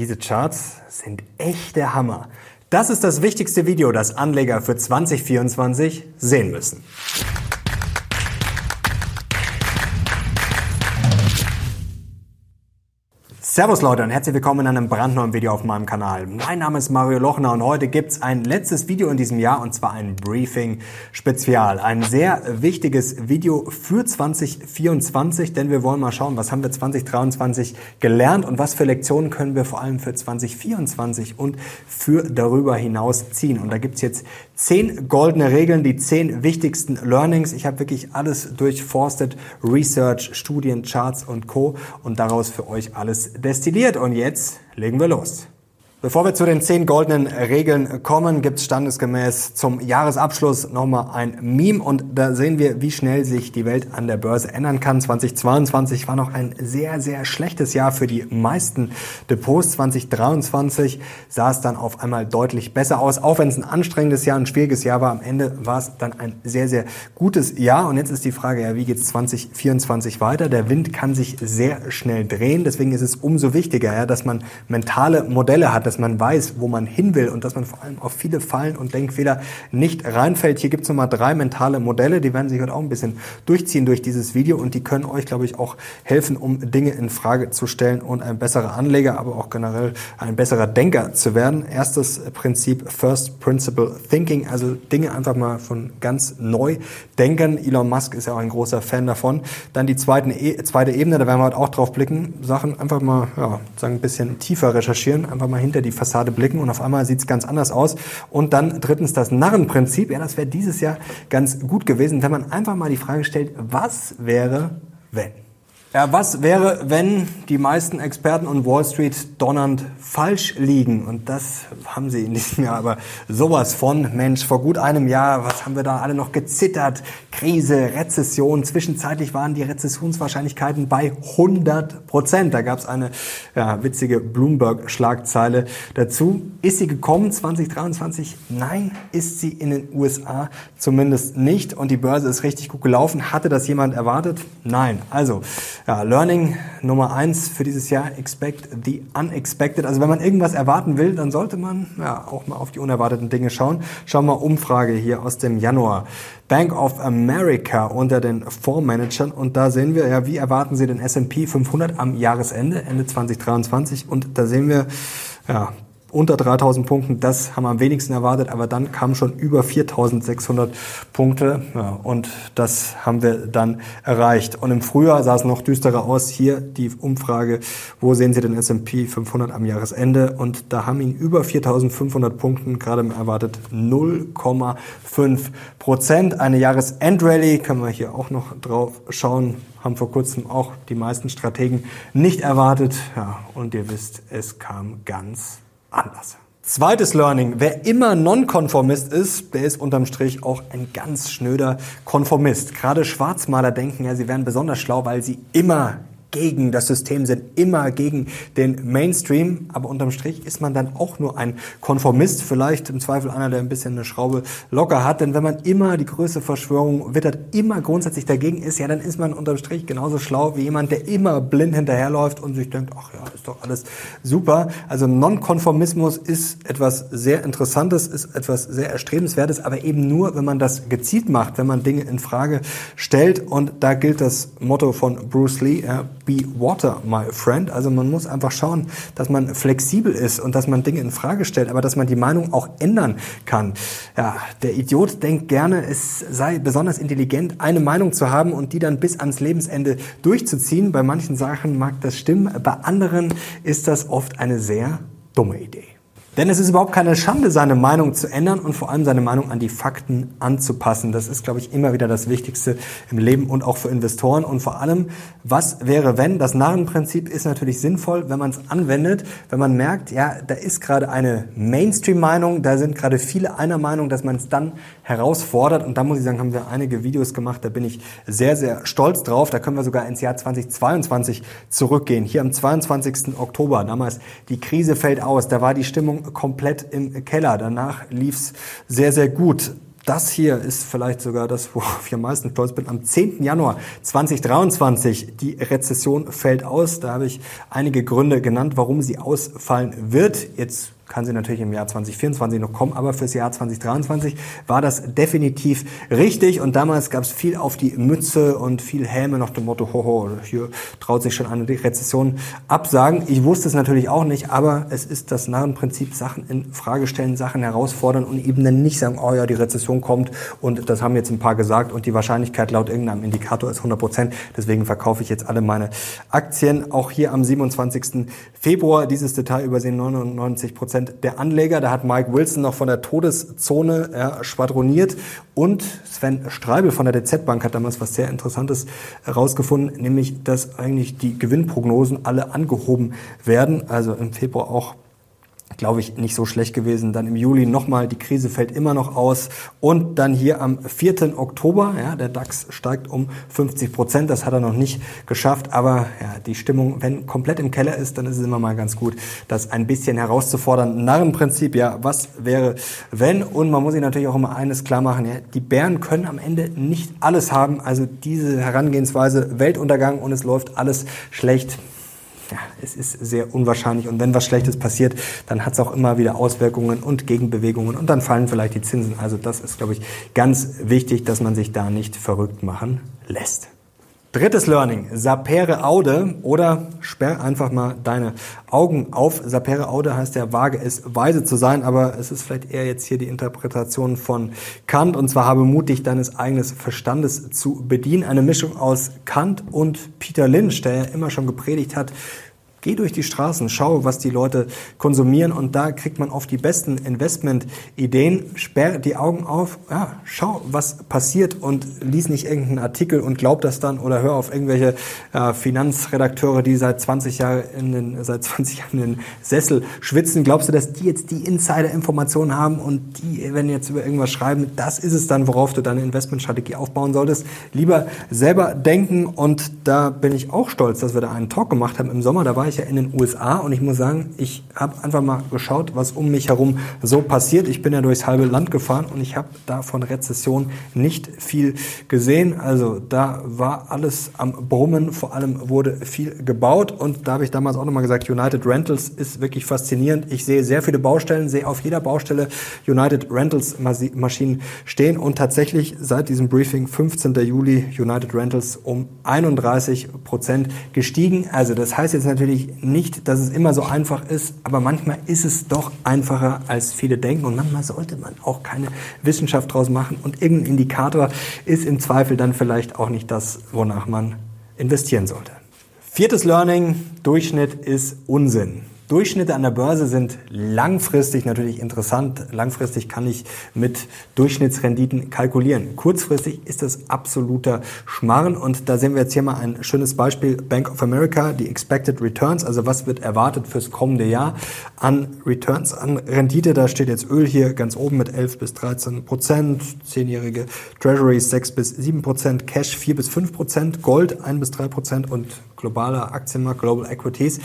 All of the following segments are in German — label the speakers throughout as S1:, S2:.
S1: Diese Charts sind echt der Hammer. Das ist das wichtigste Video, das Anleger für 2024 sehen müssen. Servus Leute und herzlich willkommen in einem brandneuen Video auf meinem Kanal. Mein Name ist Mario Lochner und heute gibt's ein letztes Video in diesem Jahr und zwar ein Briefing-Spezial. Ein sehr wichtiges Video für 2024, denn wir wollen mal schauen, was haben wir 2023 gelernt und was für Lektionen können wir vor allem für 2024 und für darüber hinaus ziehen. Und da gibt's jetzt zehn goldene Regeln, die zehn wichtigsten Learnings. Ich habe wirklich alles durchforstet, Research, Studien, Charts und Co. und daraus für euch alles destilliert. Und jetzt legen wir los. Bevor wir zu den zehn goldenen Regeln kommen, gibt es standesgemäß zum Jahresabschluss nochmal ein Meme und da sehen wir, wie schnell sich die Welt an der Börse ändern kann. 2022 war noch ein sehr, sehr schlechtes Jahr für die meisten Depots. 2023 sah es dann auf einmal deutlich besser aus, auch wenn es ein anstrengendes Jahr, ein schwieriges Jahr war. Am Ende war es dann ein sehr, sehr gutes Jahr und jetzt ist die Frage, ja, wie geht es 2024 weiter? Der Wind kann sich sehr schnell drehen, deswegen ist es umso wichtiger, ja, dass man mentale Modelle hat, dass man weiß, wo man hin will und dass man vor allem auf viele Fallen und Denkfehler nicht reinfällt. Hier gibt es nochmal drei mentale Modelle, die werden sich heute auch ein bisschen durchziehen durch dieses Video und die können euch, glaube ich, auch helfen, um Dinge in Frage zu stellen und ein besserer Anleger, aber auch generell ein besserer Denker zu werden. Erstes Prinzip, First Principle Thinking, also Dinge einfach mal von ganz neu denken. Elon Musk ist ja auch ein großer Fan davon. Dann die zweite, e zweite Ebene, da werden wir heute auch drauf blicken, Sachen einfach mal, ja, sagen ein bisschen tiefer recherchieren, einfach mal hinter hinter die Fassade blicken und auf einmal sieht es ganz anders aus. Und dann drittens das Narrenprinzip. Ja, das wäre dieses Jahr ganz gut gewesen, wenn man einfach mal die Frage stellt, was wäre, wenn? Ja, was wäre, wenn die meisten Experten und Wall Street donnernd falsch liegen? Und das haben sie in diesem Jahr aber sowas von. Mensch, vor gut einem Jahr, was haben wir da alle noch gezittert? Krise, Rezession. Zwischenzeitlich waren die Rezessionswahrscheinlichkeiten bei 100 Prozent. Da gab es eine ja, witzige Bloomberg-Schlagzeile dazu. Ist sie gekommen 2023? Nein, ist sie in den USA zumindest nicht. Und die Börse ist richtig gut gelaufen. Hatte das jemand erwartet? Nein. Also, ja, Learning Nummer eins für dieses Jahr, expect the unexpected. Also wenn man irgendwas erwarten will, dann sollte man ja auch mal auf die unerwarteten Dinge schauen. Schauen wir mal Umfrage hier aus dem Januar. Bank of America unter den Fondsmanagern und da sehen wir ja, wie erwarten Sie den S&P 500 am Jahresende, Ende 2023 und da sehen wir, ja, unter 3000 Punkten, das haben wir am wenigsten erwartet, aber dann kamen schon über 4600 Punkte ja, und das haben wir dann erreicht. Und im Frühjahr sah es noch düsterer aus. Hier die Umfrage, wo sehen Sie den S&P 500 am Jahresende? Und da haben ihn über 4500 Punkten gerade erwartet 0,5 Prozent. Eine Jahresendrallye, können wir hier auch noch drauf schauen, haben vor kurzem auch die meisten Strategen nicht erwartet. Ja, und ihr wisst, es kam ganz anders. Zweites Learning. Wer immer Nonkonformist ist, der ist unterm Strich auch ein ganz schnöder Konformist. Gerade Schwarzmaler denken ja, sie wären besonders schlau, weil sie immer gegen das System sind, immer gegen den Mainstream. Aber unterm Strich ist man dann auch nur ein Konformist, vielleicht im Zweifel einer, der ein bisschen eine Schraube locker hat. Denn wenn man immer die größte Verschwörung wittert, immer grundsätzlich dagegen ist, ja, dann ist man unterm Strich genauso schlau wie jemand, der immer blind hinterherläuft und sich denkt, ach ja, ist doch alles super. Also Nonkonformismus ist etwas sehr Interessantes, ist etwas sehr Erstrebenswertes, aber eben nur, wenn man das gezielt macht, wenn man Dinge in Frage stellt. Und da gilt das Motto von Bruce Lee, ja, be water, my friend. Also man muss einfach schauen, dass man flexibel ist und dass man Dinge in Frage stellt, aber dass man die Meinung auch ändern kann. Ja, der Idiot denkt gerne, es sei besonders intelligent, eine Meinung zu haben und die dann bis ans Lebensende durchzuziehen. Bei manchen Sachen mag das stimmen, bei anderen ist das oft eine sehr dumme Idee. Denn es ist überhaupt keine Schande, seine Meinung zu ändern und vor allem seine Meinung an die Fakten anzupassen. Das ist, glaube ich, immer wieder das Wichtigste im Leben und auch für Investoren. Und vor allem, was wäre, wenn? Das Narrenprinzip ist natürlich sinnvoll, wenn man es anwendet, wenn man merkt, ja, da ist gerade eine Mainstream-Meinung, da sind gerade viele einer Meinung, dass man es dann herausfordert. Und da muss ich sagen, haben wir einige Videos gemacht, da bin ich sehr, sehr stolz drauf. Da können wir sogar ins Jahr 2022 zurückgehen. Hier am 22. Oktober, damals die Krise fällt aus, da war die Stimmung komplett im Keller. Danach lief's sehr, sehr gut. das hier ist vielleicht sogar das, worauf ich am meisten stolz bin. Am 10. Januar 2023, die Rezession fällt aus. Da habe ich einige Gründe genannt, warum sie ausfallen wird. Jetzt kann sie natürlich im Jahr 2024 noch kommen, aber fürs Jahr 2023 war das definitiv richtig und damals gab es viel auf die Mütze und viel Häme nach dem Motto, hoho, hier traut sich schon eine Rezession absagen. Ich wusste es natürlich auch nicht, aber es ist das Narrenprinzip, Sachen in Frage stellen, Sachen herausfordern und eben dann nicht sagen, oh ja, die Rezession kommt und das haben jetzt ein paar gesagt und die Wahrscheinlichkeit laut irgendeinem Indikator ist 100 Prozent. Deswegen verkaufe ich jetzt alle meine Aktien. Auch hier am 27. Februar dieses Detail übersehen 99 Prozent Prozent der Anleger. Da hat Mike Wilson noch von der Todeszone ja, schwadroniert. Und Sven Streibel von der DZ Bank hat damals was sehr Interessantes herausgefunden, nämlich, dass eigentlich die Gewinnprognosen alle angehoben werden. Also im Februar auch glaube ich, nicht so schlecht gewesen. Dann im Juli nochmal, die Krise fällt immer noch aus. Und dann hier am 4. Oktober, ja, der DAX steigt um 50 Prozent. Das hat er noch nicht geschafft. Aber ja, die Stimmung, wenn komplett im Keller ist, dann ist es immer mal ganz gut, das ein bisschen herauszufordern. Narrenprinzip, ja, was wäre, wenn? Und man muss sich natürlich auch immer eines klar machen, ja, die Bären können am Ende nicht alles haben. Also diese Herangehensweise, Weltuntergang und es läuft alles schlecht ja, es ist sehr unwahrscheinlich. Und wenn was Schlechtes passiert, dann hat es auch immer wieder Auswirkungen und Gegenbewegungen und dann fallen vielleicht die Zinsen. Also das ist, glaube ich, ganz wichtig, dass man sich da nicht verrückt machen lässt. Drittes Learning, sapere aude oder sperr einfach mal deine Augen auf. Sapere aude heißt ja, wage es, weise zu sein, aber es ist vielleicht eher jetzt hier die Interpretation von Kant und zwar habe Mut, dich deines eigenen Verstandes zu bedienen. Eine Mischung aus Kant und Peter Lynch, der ja immer schon gepredigt hat, Geh durch die Straßen, schau, was die Leute konsumieren und da kriegt man oft die besten Investment-Ideen. Sperr die Augen auf, ja, schau, was passiert und lies nicht irgendeinen Artikel und glaub das dann oder hör auf irgendwelche äh, Finanzredakteure, die seit 20 Jahren in den, seit 20 Jahren in den Sessel schwitzen. Glaubst du, dass die jetzt die Insider-Informationen haben und die, wenn jetzt über irgendwas schreiben, das ist es dann, worauf du deine Investmentstrategie aufbauen solltest? Lieber selber denken und da bin ich auch stolz, dass wir da einen Talk gemacht haben im Sommer. Da war ich ja in den USA und ich muss sagen, ich habe einfach mal geschaut, was um mich herum so passiert. Ich bin ja durchs halbe Land gefahren und ich habe da von Rezession nicht viel gesehen. Also da war alles am Brummen, vor allem wurde viel gebaut und da habe ich damals auch nochmal gesagt, United Rentals ist wirklich faszinierend. Ich sehe sehr viele Baustellen, sehe auf jeder Baustelle United Rentals Maschinen stehen und tatsächlich seit diesem Briefing 15. Juli United Rentals um 31 Prozent gestiegen. Also das heißt jetzt natürlich natürlich nicht, dass es immer so einfach ist, aber manchmal ist es doch einfacher, als viele denken. Und manchmal sollte man auch keine Wissenschaft draus machen. Und irgendein Indikator ist im Zweifel dann vielleicht auch nicht das, wonach man investieren sollte. Viertes Learning, Durchschnitt ist Unsinn. Durchschnitte an der Börse sind langfristig natürlich interessant. Langfristig kann ich mit Durchschnittsrenditen kalkulieren. Kurzfristig ist das absoluter Schmarren und da sehen wir jetzt hier mal ein schönes Beispiel. Bank of America, die Expected Returns, also was wird erwartet fürs kommende Jahr an Returns, an Rendite. Da steht jetzt Öl hier ganz oben mit 11 bis 13 Prozent, zehnjährige Treasuries 6 bis 7 Prozent, Cash 4 bis 5 Prozent, Gold 1 bis 3 Prozent und globaler Aktienmarkt, Global Equities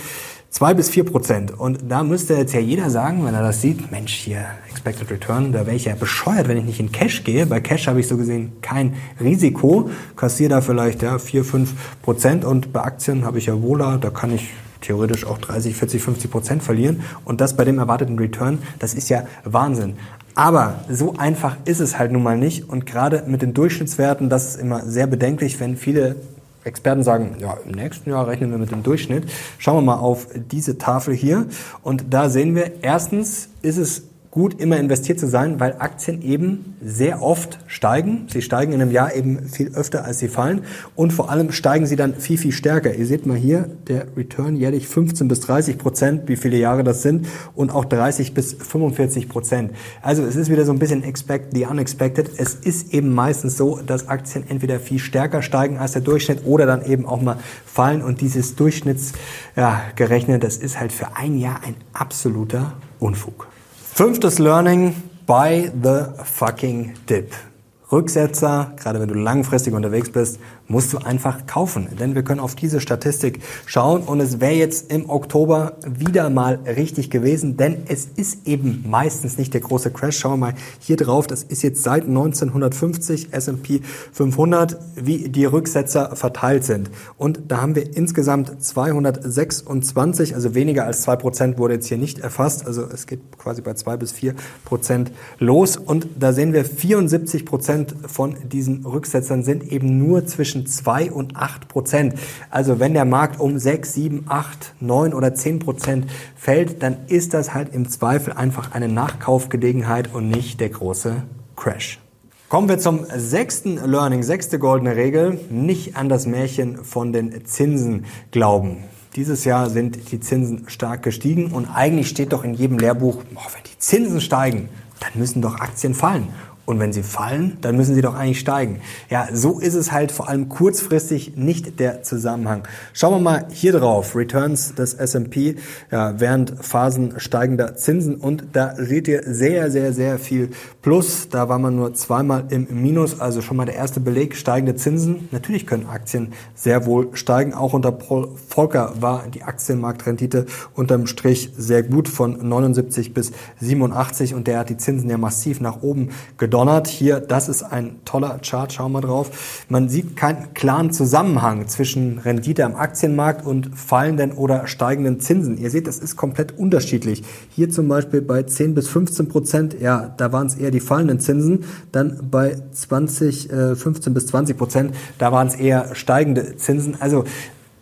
S1: Zwei bis vier Prozent. Und da müsste jetzt ja jeder sagen, wenn er das sieht, Mensch, hier, Expected Return, da wäre ich ja bescheuert, wenn ich nicht in Cash gehe. Bei Cash habe ich so gesehen kein Risiko, kassiere da vielleicht ja, vier, fünf Prozent. Und bei Aktien habe ich ja Wohler, da kann ich theoretisch auch 30, 40, 50 Prozent verlieren. Und das bei dem erwarteten Return, das ist ja Wahnsinn. Aber so einfach ist es halt nun mal nicht. Und gerade mit den Durchschnittswerten, das ist immer sehr bedenklich, wenn viele Experten sagen, ja, im nächsten Jahr rechnen wir mit dem Durchschnitt. Schauen wir mal auf diese Tafel hier. Und da sehen wir, erstens ist es gut, immer investiert zu sein, weil Aktien eben sehr oft steigen. Sie steigen in einem Jahr eben viel öfter, als sie fallen. Und vor allem steigen sie dann viel, viel stärker. Ihr seht mal hier, der Return jährlich 15 bis 30 Prozent, wie viele Jahre das sind. Und auch 30 bis 45 Prozent. Also es ist wieder so ein bisschen expect the unexpected. Es ist eben meistens so, dass Aktien entweder viel stärker steigen als der Durchschnitt oder dann eben auch mal fallen. Und dieses Durchschnitts ja, das ist halt für ein Jahr ein absoluter Unfug. Fünftes Learning, buy the fucking dip. Rücksetzer, gerade wenn du langfristig unterwegs bist, musst du einfach kaufen. Denn wir können auf diese Statistik schauen und es wäre jetzt im Oktober wieder mal richtig gewesen, denn es ist eben meistens nicht der große Crash. Schauen wir mal hier drauf, das ist jetzt seit 1950 S&P 500, wie die Rücksetzer verteilt sind. Und da haben wir insgesamt 226, also weniger als zwei Prozent wurde jetzt hier nicht erfasst, also es geht quasi bei zwei bis vier Prozent los und da sehen wir 74 Prozent von diesen Rücksetzern sind eben nur zwischen zwischen 2 und 8 Prozent. Also wenn der Markt um 6, 7, 8, 9 oder 10 Prozent fällt, dann ist das halt im Zweifel einfach eine Nachkaufgelegenheit und nicht der große Crash. Kommen wir zum sechsten Learning, sechste goldene Regel, nicht an das Märchen von den Zinsen glauben. Dieses Jahr sind die Zinsen stark gestiegen und eigentlich steht doch in jedem Lehrbuch, oh, wenn die Zinsen steigen, dann müssen doch Aktien fallen. Und wenn sie fallen, dann müssen sie doch eigentlich steigen. Ja, so ist es halt vor allem kurzfristig nicht der Zusammenhang. Schauen wir mal hier drauf. Returns des S&P ja, während Phasen steigender Zinsen. Und da seht ihr sehr, sehr, sehr viel Plus. Da war man nur zweimal im Minus. Also schon mal der erste Beleg. Steigende Zinsen. Natürlich können Aktien sehr wohl steigen. Auch unter Paul Volcker war die Aktienmarktrendite unterm Strich sehr gut von 79 bis 87. Und der hat die Zinsen ja massiv nach oben gedrückt donnert. Hier, das ist ein toller Chart, schauen wir drauf. Man sieht keinen klaren Zusammenhang zwischen Rendite am Aktienmarkt und fallenden oder steigenden Zinsen. Ihr seht, das ist komplett unterschiedlich. Hier zum Beispiel bei 10 bis 15 Prozent, ja, da waren es eher die fallenden Zinsen. Dann bei 20, äh, 15 bis 20 Prozent, da waren es eher steigende Zinsen. Also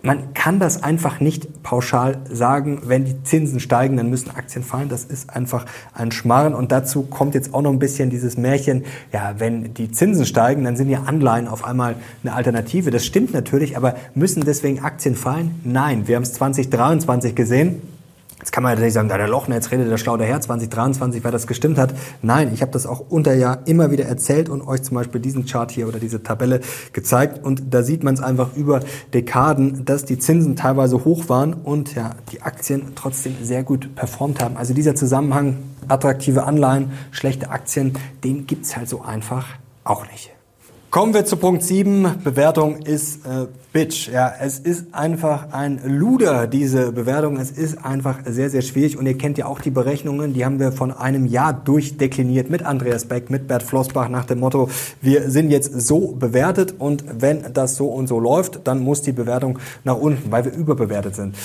S1: man kann das einfach nicht pauschal sagen, wenn die Zinsen steigen, dann müssen Aktien fallen. Das ist einfach ein Schmarren. Und dazu kommt jetzt auch noch ein bisschen dieses Märchen, ja, wenn die Zinsen steigen, dann sind ja Anleihen auf einmal eine Alternative. Das stimmt natürlich, aber müssen deswegen Aktien fallen? Nein, wir haben es 2023 gesehen. Kann man natürlich sagen, da der Lochner, jetzt redet der schlau daher, 2023, wer das gestimmt hat. Nein, ich habe das auch unter Jahr immer wieder erzählt und euch zum Beispiel diesen Chart hier oder diese Tabelle gezeigt. Und da sieht man es einfach über Dekaden, dass die Zinsen teilweise hoch waren und ja, die Aktien trotzdem sehr gut performt haben. Also dieser Zusammenhang, attraktive Anleihen, schlechte Aktien, den gibt's halt so einfach auch nicht. Kommen wir zu Punkt 7. Bewertung ist äh, Bitch. Ja, es ist einfach ein Luder, diese Bewertung. Es ist einfach sehr, sehr schwierig. Und ihr kennt ja auch die Berechnungen, die haben wir von einem Jahr durchdekliniert mit Andreas Beck, mit Bert Flossbach nach dem Motto, wir sind jetzt so bewertet und wenn das so und so läuft, dann muss die Bewertung nach unten, weil wir überbewertet sind.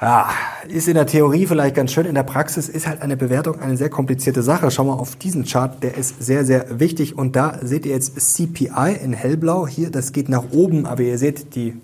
S1: Ja, ist in der Theorie vielleicht ganz schön, in der Praxis ist halt eine Bewertung eine sehr komplizierte Sache. Schau mal auf diesen Chart, der ist sehr, sehr wichtig und da seht ihr jetzt CPI in hellblau. Hier, das geht nach oben, aber ihr seht, die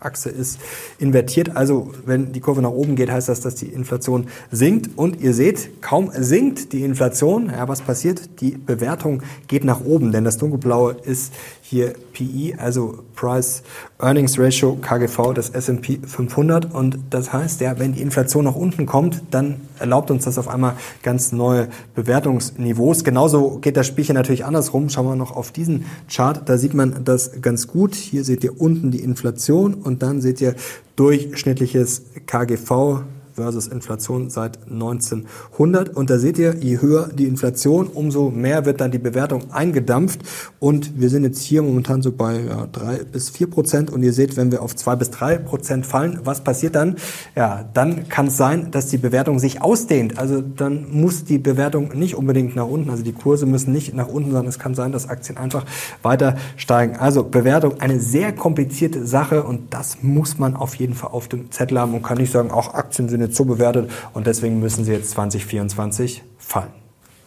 S1: Achse ist invertiert. Also wenn die Kurve nach oben geht, heißt das, dass die Inflation sinkt. Und ihr seht, kaum sinkt die Inflation, ja, was passiert? Die Bewertung geht nach oben, denn das dunkelblaue ist hier PE, also Price Earnings Ratio KGV des S&P 500 und das heißt, ja, wenn die Inflation nach unten kommt, dann erlaubt uns das auf einmal ganz neue Bewertungsniveaus. Genauso geht das Spielchen natürlich andersrum. Schauen wir noch auf diesen Chart, da sieht man das ganz gut. Hier seht ihr unten die Inflation und dann seht ihr durchschnittliches KGV versus Inflation seit 1900. Und da seht ihr, je höher die Inflation, umso mehr wird dann die Bewertung eingedampft. Und wir sind jetzt hier momentan so bei ja, drei bis vier Prozent. Und ihr seht, wenn wir auf zwei bis drei Prozent fallen, was passiert dann? Ja, dann kann es sein, dass die Bewertung sich ausdehnt. Also dann muss die Bewertung nicht unbedingt nach unten, also die Kurse müssen nicht nach unten, sondern es kann sein, dass Aktien einfach weiter steigen. Also Bewertung eine sehr komplizierte Sache und das muss man auf jeden Fall auf dem Zettel haben und kann nicht sagen, auch Aktien sind jetzt so bewertet und deswegen müssen sie jetzt 2024 fallen.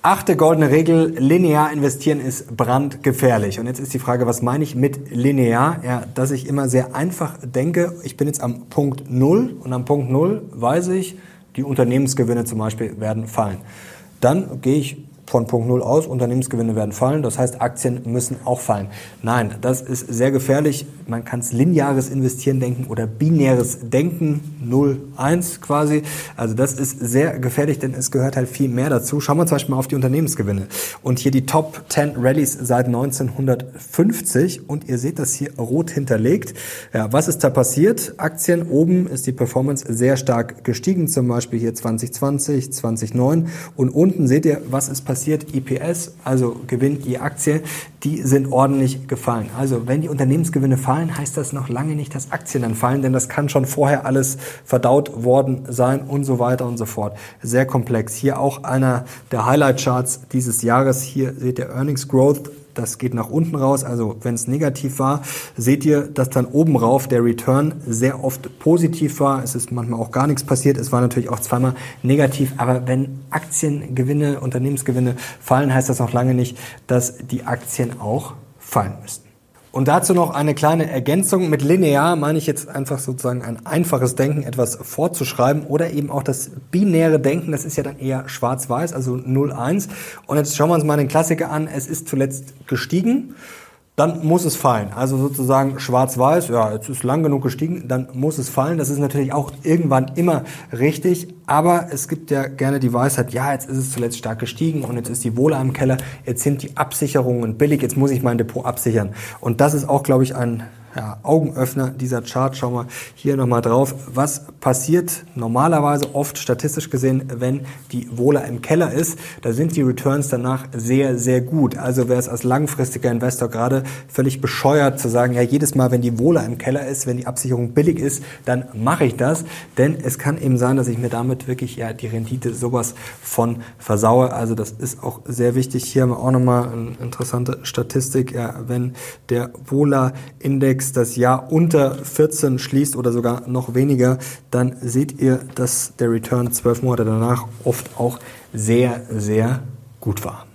S1: Achte goldene Regel, linear investieren ist brandgefährlich. Und jetzt ist die Frage, was meine ich mit linear? Ja, dass ich immer sehr einfach denke, ich bin jetzt am Punkt Null und am Punkt Null weiß ich, die Unternehmensgewinne zum Beispiel werden fallen. Dann gehe ich von Punkt Null aus, Unternehmensgewinne werden fallen, das heißt Aktien müssen auch fallen. Nein, das ist sehr gefährlich. Man kann es lineares Investieren denken oder binäres Denken, 0, 1 quasi. Also das ist sehr gefährlich, denn es gehört halt viel mehr dazu. Schauen wir zum Beispiel mal auf die Unternehmensgewinne. Und hier die Top 10 Rallies seit 1950 und ihr seht das hier rot hinterlegt. Ja, was ist da passiert? Aktien oben ist die Performance sehr stark gestiegen, zum Beispiel hier 2020, 2009 und unten seht ihr, was ist passiert passiert? EPS, also Gewinn je Aktie, die sind ordentlich gefallen. Also wenn die Unternehmensgewinne fallen, heißt das noch lange nicht, dass Aktien dann fallen, denn das kann schon vorher alles verdaut worden sein und so weiter und so fort. Sehr komplex. Hier auch einer der Highlight-Charts dieses Jahres. Hier seht ihr Earnings Growth das geht nach unten raus. Also wenn es negativ war, seht ihr, dass dann oben rauf der Return sehr oft positiv war. Es ist manchmal auch gar nichts passiert. Es war natürlich auch zweimal negativ. Aber wenn Aktiengewinne, Unternehmensgewinne fallen, heißt das noch lange nicht, dass die Aktien auch fallen müssten. Und dazu noch eine kleine Ergänzung. Mit linear meine ich jetzt einfach sozusagen ein einfaches Denken, etwas vorzuschreiben oder eben auch das binäre Denken. Das ist ja dann eher schwarz-weiß, also 0-1. Und jetzt schauen wir uns mal den Klassiker an. Es ist zuletzt gestiegen dann muss es fallen. Also sozusagen schwarz-weiß, ja, jetzt ist lang genug gestiegen, dann muss es fallen. Das ist natürlich auch irgendwann immer richtig, aber es gibt ja gerne die Weisheit, ja, jetzt ist es zuletzt stark gestiegen und jetzt ist die Wohle im Keller, jetzt sind die Absicherungen billig, jetzt muss ich mein Depot absichern. Und das ist auch, glaube ich, ein ja, Augenöffner dieser Chart. Schauen wir hier nochmal drauf. Was passiert normalerweise oft statistisch gesehen, wenn die Wohler im Keller ist? Da sind die Returns danach sehr, sehr gut. Also wäre es als langfristiger Investor gerade völlig bescheuert zu sagen, ja, jedes Mal, wenn die Wohler im Keller ist, wenn die Absicherung billig ist, dann mache ich das. Denn es kann eben sein, dass ich mir damit wirklich ja die Rendite sowas von versaue. Also das ist auch sehr wichtig. Hier haben wir auch nochmal eine interessante Statistik. Ja, wenn der Wohler-Index Index das Jahr unter 14 schließt oder sogar noch weniger, dann seht ihr, dass der Return zwölf Monate danach oft auch sehr, sehr gut war.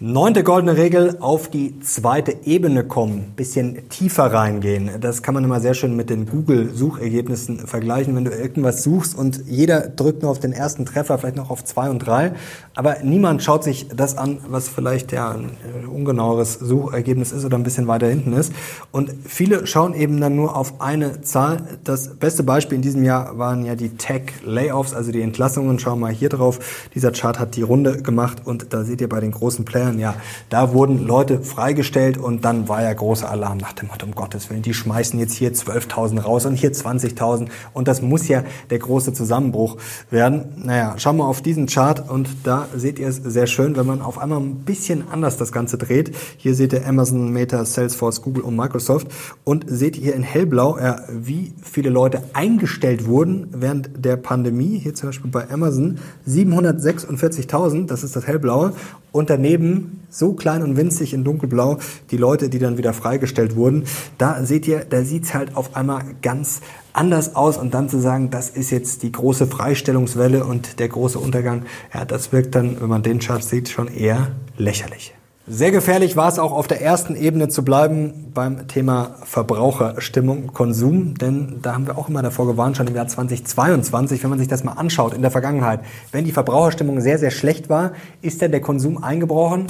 S1: Neunte goldene Regel, auf die zweite Ebene kommen, bisschen tiefer reingehen. Das kann man immer sehr schön mit den Google-Suchergebnissen vergleichen, wenn du irgendwas suchst und jeder drückt nur auf den ersten Treffer, vielleicht noch auf zwei und drei, aber niemand schaut sich das an, was vielleicht ja ein ungenaueres Suchergebnis ist oder ein bisschen weiter hinten ist. Und viele schauen eben dann nur auf eine Zahl. Das beste Beispiel in diesem Jahr waren ja die Tech-Layoffs, also die Entlassungen. Schauen wir mal hier drauf. Dieser Chart hat die Runde gemacht und da seht ihr bei den großen Playern, Bayern, ja, da wurden Leute freigestellt und dann war ja großer Alarm nach dem Motto, um Gottes Willen, die schmeißen jetzt hier 12.000 raus und hier 20.000 und das muss ja der große Zusammenbruch werden. Naja, schauen wir auf diesen Chart und da seht ihr es sehr schön, wenn man auf einmal ein bisschen anders das Ganze dreht. Hier seht ihr Amazon, Meta, Salesforce, Google und Microsoft und seht hier in hellblau, ja, wie viele Leute eingestellt wurden während der Pandemie. Hier zum Beispiel bei Amazon 746.000, das ist das hellblaue und daneben, so klein und winzig in dunkelblau, die Leute, die dann wieder freigestellt wurden. Da seht ihr, da sieht's halt auf einmal ganz anders aus und dann zu sagen, das ist jetzt die große Freistellungswelle und der große Untergang, ja, das wirkt dann, wenn man den Chart sieht, schon eher lächerlich. Sehr gefährlich war es auch auf der ersten Ebene zu bleiben beim Thema Verbraucherstimmung, Konsum, denn da haben wir auch immer davor gewarnt, schon im Jahr 2022, wenn man sich das mal anschaut in der Vergangenheit. Wenn die Verbraucherstimmung sehr, sehr schlecht war, ist dann der Konsum eingebrochen.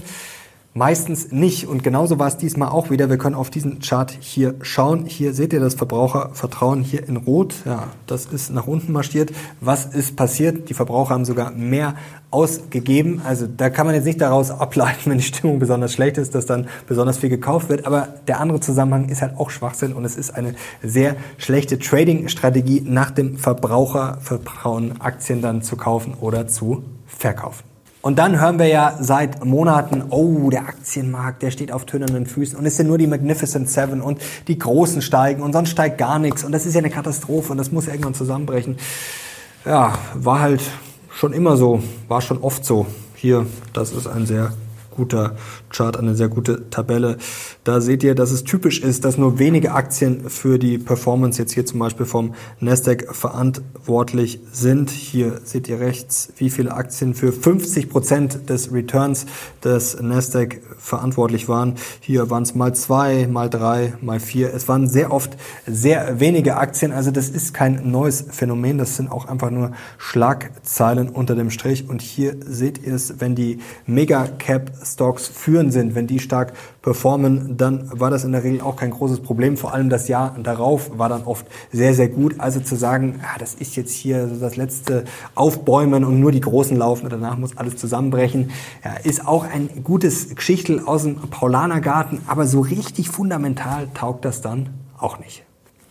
S1: Meistens nicht. Und genauso war es diesmal auch wieder. Wir können auf diesen Chart hier schauen. Hier seht ihr das Verbrauchervertrauen hier in Rot. Ja, das ist nach unten marschiert. Was ist passiert? Die Verbraucher haben sogar mehr ausgegeben. Also da kann man jetzt nicht daraus ableiten, wenn die Stimmung besonders schlecht ist, dass dann besonders viel gekauft wird. Aber der andere Zusammenhang ist halt auch Schwachsinn und es ist eine sehr schlechte Trading-Strategie, nach dem Verbrauchervertrauen Aktien dann zu kaufen oder zu verkaufen. Und dann hören wir ja seit Monaten, oh, der Aktienmarkt, der steht auf tönernen Füßen und es sind nur die Magnificent Seven und die Großen steigen und sonst steigt gar nichts und das ist ja eine Katastrophe und das muss irgendwann zusammenbrechen. Ja, war halt schon immer so, war schon oft so. Hier, das ist ein sehr guter Chart, eine sehr gute Tabelle. Da seht ihr, dass es typisch ist, dass nur wenige Aktien für die Performance jetzt hier zum Beispiel vom Nasdaq verantwortlich sind. Hier seht ihr rechts, wie viele Aktien für 50 Prozent des Returns des Nasdaq verantwortlich waren. Hier waren es mal zwei, mal drei, mal vier. Es waren sehr oft sehr wenige Aktien. Also das ist kein neues Phänomen. Das sind auch einfach nur Schlagzeilen unter dem Strich. Und hier seht ihr es, wenn die Mega Cap Stocks führend sind, wenn die stark performen, dann war das in der Regel auch kein großes Problem. Vor allem das Jahr darauf war dann oft sehr, sehr gut. Also zu sagen, ja, das ist jetzt hier das letzte Aufbäumen und nur die Großen laufen und danach muss alles zusammenbrechen, ja, ist auch ein gutes Geschichtel aus dem Paulanergarten, aber so richtig fundamental taugt das dann auch nicht.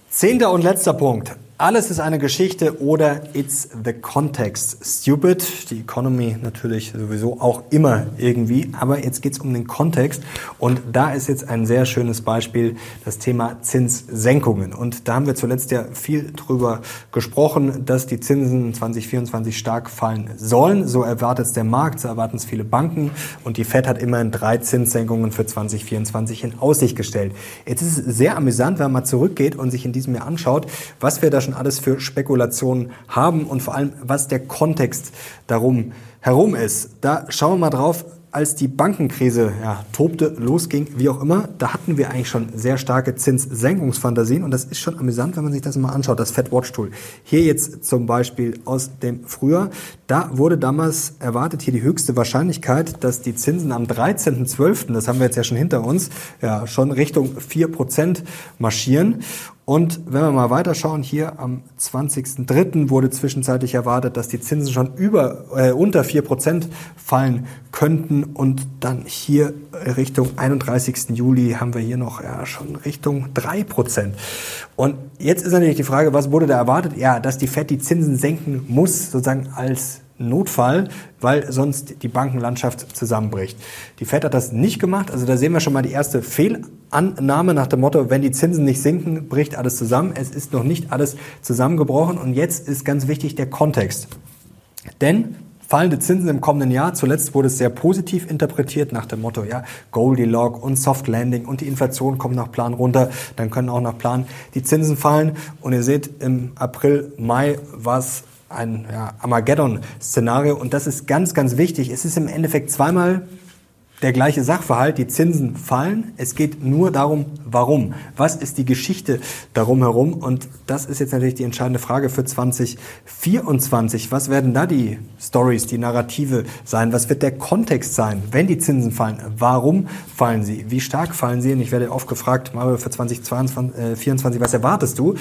S1: Zehnter und letzter Punkt. Alles ist eine Geschichte oder it's the context stupid. Die Economy natürlich sowieso auch immer irgendwie, aber jetzt geht's um den Kontext und da ist jetzt ein sehr schönes Beispiel das Thema Zinssenkungen. Und da haben wir zuletzt ja viel drüber gesprochen, dass die Zinsen 2024 stark fallen sollen. So erwartet es der Markt, so erwarten es viele Banken und die Fed hat immerhin drei Zinssenkungen für 2024 in Aussicht gestellt. Jetzt ist es sehr amüsant, wenn man zurückgeht und sich in diesem Jahr anschaut, was wir da schon alles für Spekulationen haben und vor allem, was der Kontext darum herum ist. Da schauen wir mal drauf, als die Bankenkrise ja, tobte, losging, wie auch immer, da hatten wir eigentlich schon sehr starke Zinssenkungsfantasien und das ist schon amüsant, wenn man sich das mal anschaut, das Fed Watch Tool. Hier jetzt zum Beispiel aus dem Frühjahr, da wurde damals erwartet hier die höchste Wahrscheinlichkeit, dass die Zinsen am 13.12., das haben wir jetzt ja schon hinter uns, ja schon Richtung 4% marschieren und wenn wir mal weiterschauen, hier am 20.03. wurde zwischenzeitlich erwartet, dass die Zinsen schon über äh, unter 4% fallen könnten und dann hier Richtung 31. Juli haben wir hier noch ja, schon Richtung 3%. Und jetzt ist natürlich die Frage, was wurde da erwartet? Ja, dass die Fed die Zinsen senken muss, sozusagen als Notfall, weil sonst die Bankenlandschaft zusammenbricht. Die Fed hat das nicht gemacht, also da sehen wir schon mal die erste Fehlannahme nach dem Motto, wenn die Zinsen nicht sinken, bricht alles zusammen. Es ist noch nicht alles zusammengebrochen und jetzt ist ganz wichtig der Kontext. Denn fallende Zinsen im kommenden Jahr. Zuletzt wurde es sehr positiv interpretiert nach dem Motto, ja, Goldilocks und Soft Landing und die Inflation kommt nach Plan runter. Dann können auch nach Plan die Zinsen fallen. Und ihr seht, im April, Mai war es ein ja, Armageddon-Szenario und das ist ganz, ganz wichtig. Es ist im Endeffekt zweimal der gleiche Sachverhalt, die Zinsen fallen. Es geht nur darum, warum. Was ist die Geschichte darum herum? Und das ist jetzt natürlich die entscheidende Frage für 2024. Was werden da die Stories, die Narrative sein? Was wird der Kontext sein, wenn die Zinsen fallen? Warum fallen sie? Wie stark fallen sie? Und ich werde oft gefragt, Mario, für 2024, was erwartest du?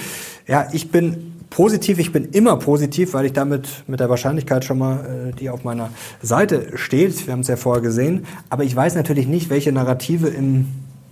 S1: Ja, ich bin positiv. Ich bin immer positiv, weil ich damit mit der Wahrscheinlichkeit schon mal, äh, die auf meiner Seite steht. Wir haben es ja vorher gesehen. Aber ich weiß natürlich nicht, welche Narrative im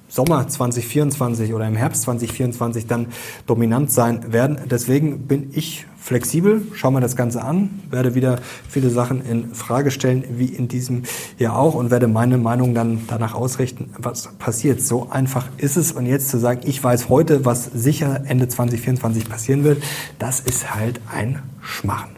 S1: Sommer 2024 oder im Herbst 2024 dann dominant sein werden. Deswegen bin ich flexibel, schau mir das Ganze an, werde wieder viele Sachen in Frage stellen, wie in diesem Jahr auch und werde meine Meinung dann danach ausrichten, was passiert. So einfach ist es. Und jetzt zu sagen, ich weiß heute, was sicher Ende 2024 passieren wird, das ist halt ein Schmarren.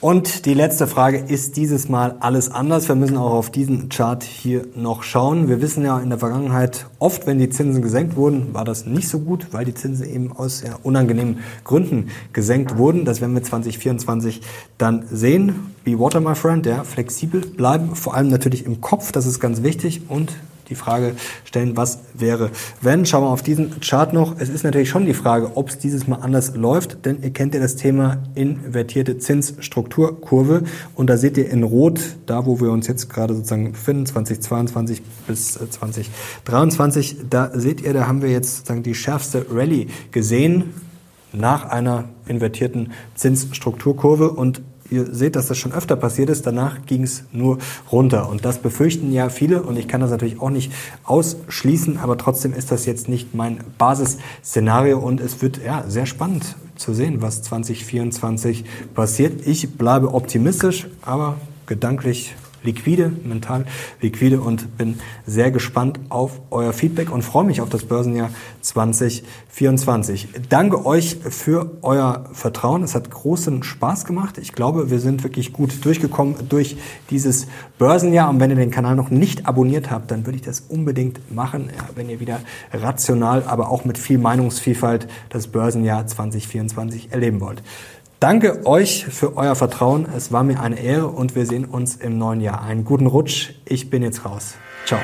S1: Und die letzte Frage, ist dieses Mal alles anders? Wir müssen auch auf diesen Chart hier noch schauen. Wir wissen ja in der Vergangenheit oft, wenn die Zinsen gesenkt wurden, war das nicht so gut, weil die Zinsen eben aus ja, unangenehmen Gründen gesenkt wurden. Das werden wir 2024 dann sehen. Be water, my friend, ja, flexibel bleiben, vor allem natürlich im Kopf, das ist ganz wichtig und die Frage stellen, was wäre, wenn. Schauen wir auf diesen Chart noch. Es ist natürlich schon die Frage, ob es dieses Mal anders läuft, denn ihr kennt ja das Thema invertierte Zinsstrukturkurve und da seht ihr in Rot, da wo wir uns jetzt gerade sozusagen befinden, 2022 bis 2023, äh, da seht ihr, da haben wir jetzt sozusagen die schärfste Rallye gesehen nach einer invertierten Zinsstrukturkurve und ihr seht, dass das schon öfter passiert ist. Danach ging es nur runter. Und das befürchten ja viele. Und ich kann das natürlich auch nicht ausschließen. Aber trotzdem ist das jetzt nicht mein Basisszenario. Und es wird ja sehr spannend zu sehen, was 2024 passiert. Ich bleibe optimistisch, aber gedanklich liquide, mental liquide und bin sehr gespannt auf euer Feedback und freue mich auf das Börsenjahr 2024. Danke euch für euer Vertrauen. Es hat großen Spaß gemacht. Ich glaube, wir sind wirklich gut durchgekommen durch dieses Börsenjahr. Und wenn ihr den Kanal noch nicht abonniert habt, dann würde ich das unbedingt machen, wenn ihr wieder rational, aber auch mit viel Meinungsvielfalt das Börsenjahr 2024 erleben wollt. Danke euch für euer Vertrauen. Es war mir eine Ehre und wir sehen uns im neuen Jahr. Einen guten Rutsch. Ich bin jetzt raus. Ciao.